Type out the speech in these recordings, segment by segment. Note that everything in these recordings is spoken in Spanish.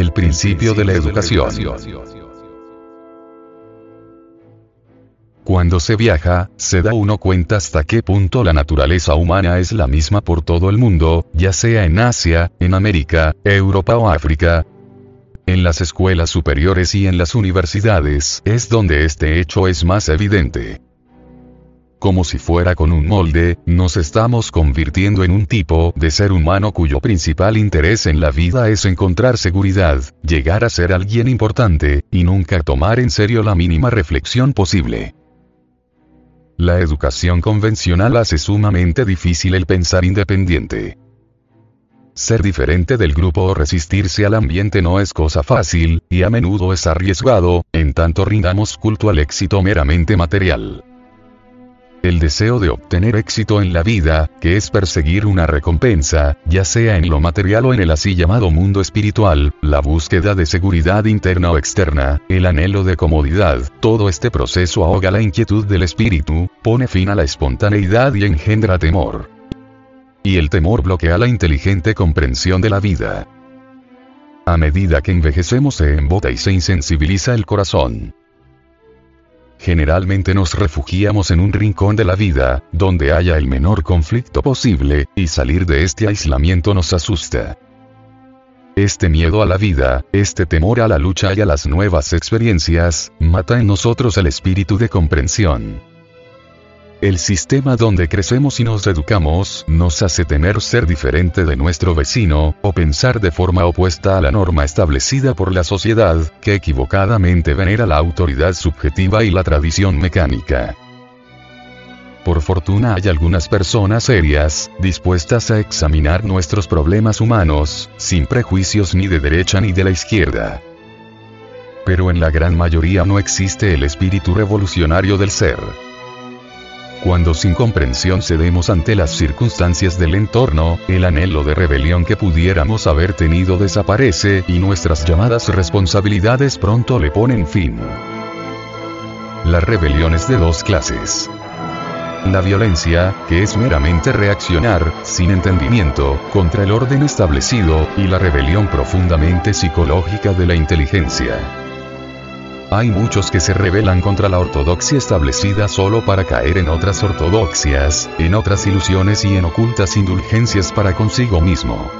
El principio de la educación. Cuando se viaja, se da uno cuenta hasta qué punto la naturaleza humana es la misma por todo el mundo, ya sea en Asia, en América, Europa o África. En las escuelas superiores y en las universidades es donde este hecho es más evidente como si fuera con un molde, nos estamos convirtiendo en un tipo de ser humano cuyo principal interés en la vida es encontrar seguridad, llegar a ser alguien importante, y nunca tomar en serio la mínima reflexión posible. La educación convencional hace sumamente difícil el pensar independiente. Ser diferente del grupo o resistirse al ambiente no es cosa fácil, y a menudo es arriesgado, en tanto rindamos culto al éxito meramente material. El deseo de obtener éxito en la vida, que es perseguir una recompensa, ya sea en lo material o en el así llamado mundo espiritual, la búsqueda de seguridad interna o externa, el anhelo de comodidad, todo este proceso ahoga la inquietud del espíritu, pone fin a la espontaneidad y engendra temor. Y el temor bloquea la inteligente comprensión de la vida. A medida que envejecemos se embota y se insensibiliza el corazón. Generalmente nos refugiamos en un rincón de la vida, donde haya el menor conflicto posible, y salir de este aislamiento nos asusta. Este miedo a la vida, este temor a la lucha y a las nuevas experiencias, mata en nosotros el espíritu de comprensión. El sistema donde crecemos y nos educamos nos hace temer ser diferente de nuestro vecino, o pensar de forma opuesta a la norma establecida por la sociedad, que equivocadamente venera la autoridad subjetiva y la tradición mecánica. Por fortuna hay algunas personas serias, dispuestas a examinar nuestros problemas humanos, sin prejuicios ni de derecha ni de la izquierda. Pero en la gran mayoría no existe el espíritu revolucionario del ser. Cuando sin comprensión cedemos ante las circunstancias del entorno, el anhelo de rebelión que pudiéramos haber tenido desaparece y nuestras llamadas responsabilidades pronto le ponen fin. La rebelión es de dos clases. La violencia, que es meramente reaccionar, sin entendimiento, contra el orden establecido, y la rebelión profundamente psicológica de la inteligencia. Hay muchos que se rebelan contra la ortodoxia establecida solo para caer en otras ortodoxias, en otras ilusiones y en ocultas indulgencias para consigo mismo.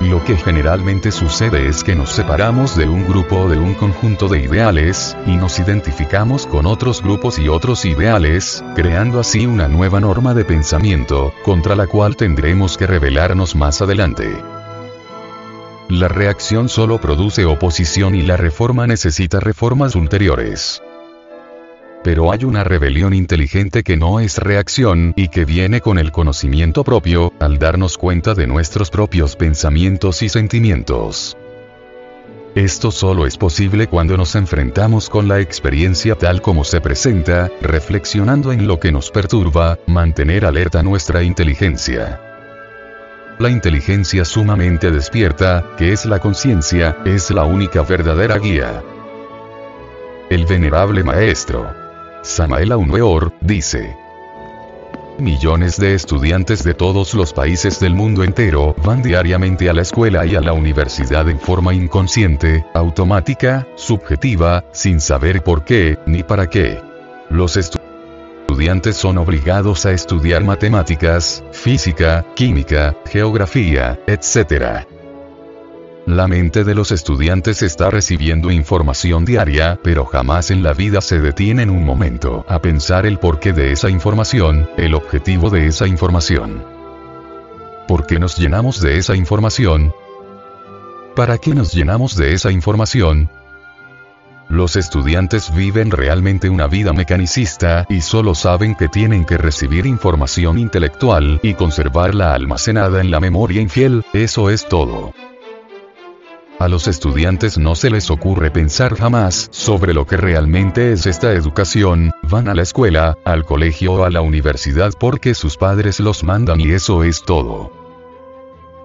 Lo que generalmente sucede es que nos separamos de un grupo o de un conjunto de ideales, y nos identificamos con otros grupos y otros ideales, creando así una nueva norma de pensamiento, contra la cual tendremos que rebelarnos más adelante. La reacción solo produce oposición y la reforma necesita reformas ulteriores. Pero hay una rebelión inteligente que no es reacción y que viene con el conocimiento propio, al darnos cuenta de nuestros propios pensamientos y sentimientos. Esto solo es posible cuando nos enfrentamos con la experiencia tal como se presenta, reflexionando en lo que nos perturba, mantener alerta nuestra inteligencia. La inteligencia sumamente despierta, que es la conciencia, es la única verdadera guía. El venerable maestro Samael Weor, dice, Millones de estudiantes de todos los países del mundo entero van diariamente a la escuela y a la universidad en forma inconsciente, automática, subjetiva, sin saber por qué, ni para qué. Los estudiantes estudiantes son obligados a estudiar matemáticas, física, química, geografía, etc. La mente de los estudiantes está recibiendo información diaria, pero jamás en la vida se detienen un momento a pensar el porqué de esa información, el objetivo de esa información. ¿Por qué nos llenamos de esa información? ¿Para qué nos llenamos de esa información? Los estudiantes viven realmente una vida mecanicista y solo saben que tienen que recibir información intelectual y conservarla almacenada en la memoria infiel, eso es todo. A los estudiantes no se les ocurre pensar jamás sobre lo que realmente es esta educación, van a la escuela, al colegio o a la universidad porque sus padres los mandan y eso es todo.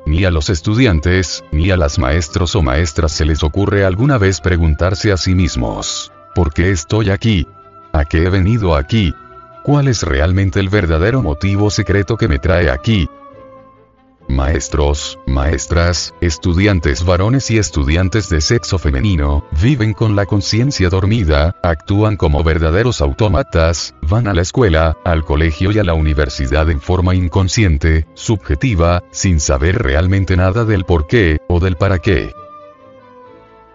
Ni a los estudiantes, ni a las maestros o maestras se les ocurre alguna vez preguntarse a sí mismos, ¿por qué estoy aquí? ¿A qué he venido aquí? ¿Cuál es realmente el verdadero motivo secreto que me trae aquí? Maestros, maestras, estudiantes varones y estudiantes de sexo femenino, viven con la conciencia dormida, actúan como verdaderos autómatas, van a la escuela, al colegio y a la universidad en forma inconsciente, subjetiva, sin saber realmente nada del por qué, o del para qué.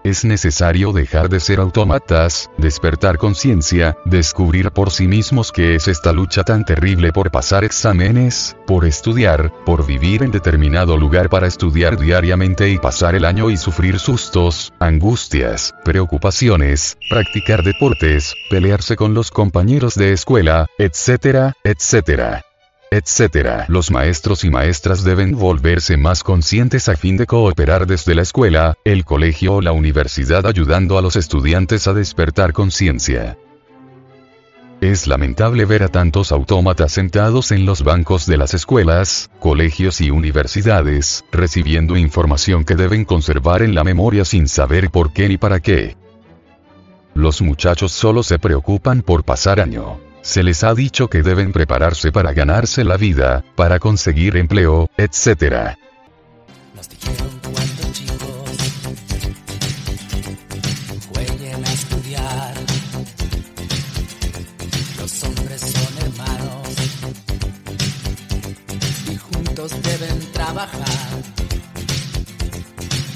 Es necesario dejar de ser autómatas, despertar conciencia, descubrir por sí mismos qué es esta lucha tan terrible por pasar exámenes, por estudiar, por vivir en determinado lugar para estudiar diariamente y pasar el año y sufrir sustos, angustias, preocupaciones, practicar deportes, pelearse con los compañeros de escuela, etcétera, etcétera etc. Los maestros y maestras deben volverse más conscientes a fin de cooperar desde la escuela, el colegio o la universidad ayudando a los estudiantes a despertar conciencia. Es lamentable ver a tantos autómatas sentados en los bancos de las escuelas, colegios y universidades, recibiendo información que deben conservar en la memoria sin saber por qué ni para qué. Los muchachos solo se preocupan por pasar año. Se les ha dicho que deben prepararse para ganarse la vida, para conseguir empleo, etc. Nos dijeron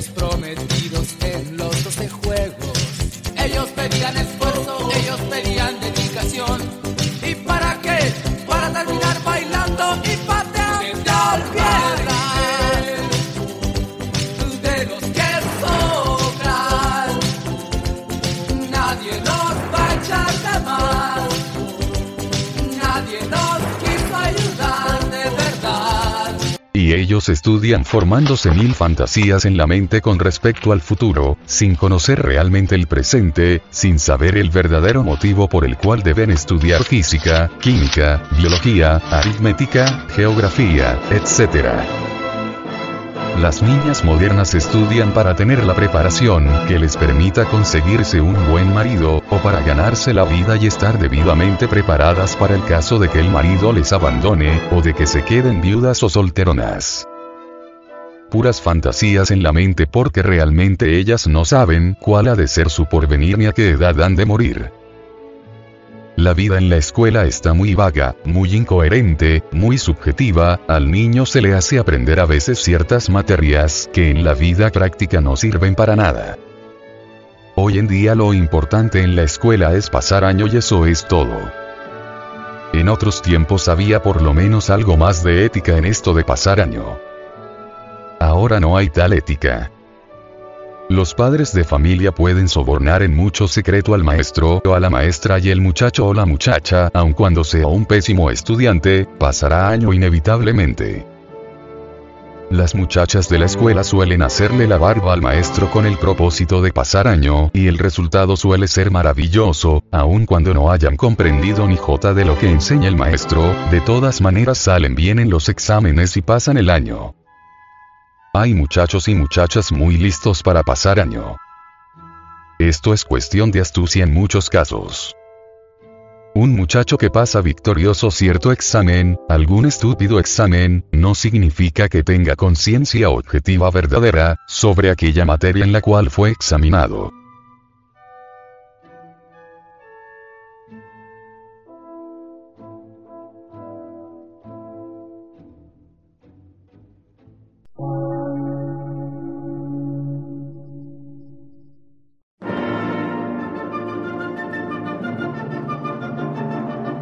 los prometidos Ellos estudian formándose mil fantasías en la mente con respecto al futuro, sin conocer realmente el presente, sin saber el verdadero motivo por el cual deben estudiar física, química, biología, aritmética, geografía, etc. Las niñas modernas estudian para tener la preparación que les permita conseguirse un buen marido, o para ganarse la vida y estar debidamente preparadas para el caso de que el marido les abandone, o de que se queden viudas o solteronas. Puras fantasías en la mente porque realmente ellas no saben cuál ha de ser su porvenir ni a qué edad han de morir. La vida en la escuela está muy vaga, muy incoherente, muy subjetiva, al niño se le hace aprender a veces ciertas materias que en la vida práctica no sirven para nada. Hoy en día lo importante en la escuela es pasar año y eso es todo. En otros tiempos había por lo menos algo más de ética en esto de pasar año. Ahora no hay tal ética. Los padres de familia pueden sobornar en mucho secreto al maestro o a la maestra y el muchacho o la muchacha, aun cuando sea un pésimo estudiante, pasará año inevitablemente. Las muchachas de la escuela suelen hacerle la barba al maestro con el propósito de pasar año, y el resultado suele ser maravilloso, aun cuando no hayan comprendido ni jota de lo que enseña el maestro, de todas maneras salen bien en los exámenes y pasan el año. Hay muchachos y muchachas muy listos para pasar año. Esto es cuestión de astucia en muchos casos. Un muchacho que pasa victorioso cierto examen, algún estúpido examen, no significa que tenga conciencia objetiva verdadera, sobre aquella materia en la cual fue examinado.